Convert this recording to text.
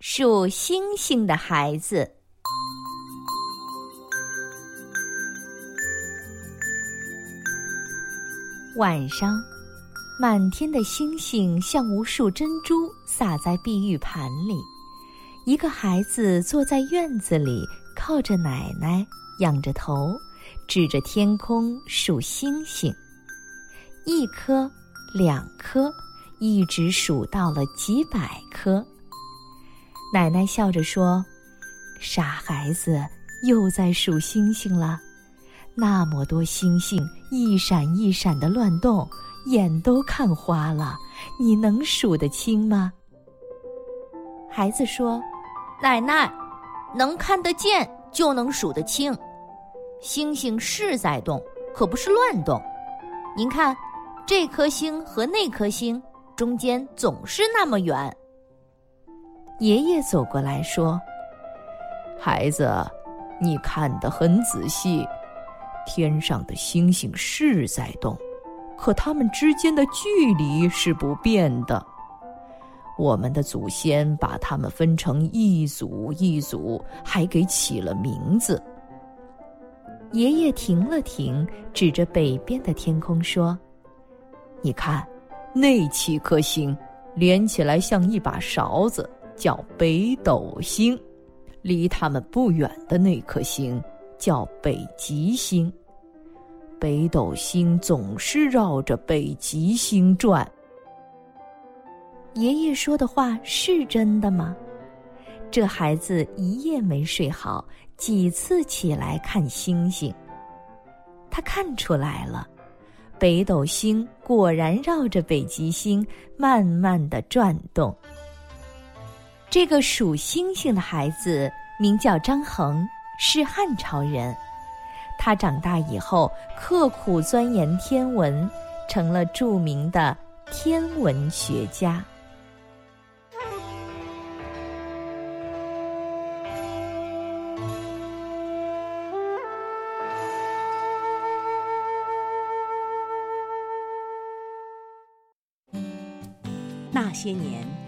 数星星的孩子。晚上，满天的星星像无数珍珠洒在碧玉盘里。一个孩子坐在院子里，靠着奶奶，仰着头，指着天空数星星。一颗，两颗，一直数到了几百颗。奶奶笑着说：“傻孩子，又在数星星了。那么多星星，一闪一闪的乱动，眼都看花了。你能数得清吗？”孩子说：“奶奶，能看得见就能数得清。星星是在动，可不是乱动。您看，这颗星和那颗星中间总是那么远。”爷爷走过来说：“孩子，你看得很仔细，天上的星星是在动，可它们之间的距离是不变的。我们的祖先把它们分成一组一组，还给起了名字。”爷爷停了停，指着北边的天空说：“你看，那七颗星连起来像一把勺子。”叫北斗星，离他们不远的那颗星叫北极星。北斗星总是绕着北极星转。爷爷说的话是真的吗？这孩子一夜没睡好，几次起来看星星。他看出来了，北斗星果然绕着北极星慢慢的转动。这个数星星的孩子名叫张衡，是汉朝人。他长大以后刻苦钻研天文，成了著名的天文学家。那些年。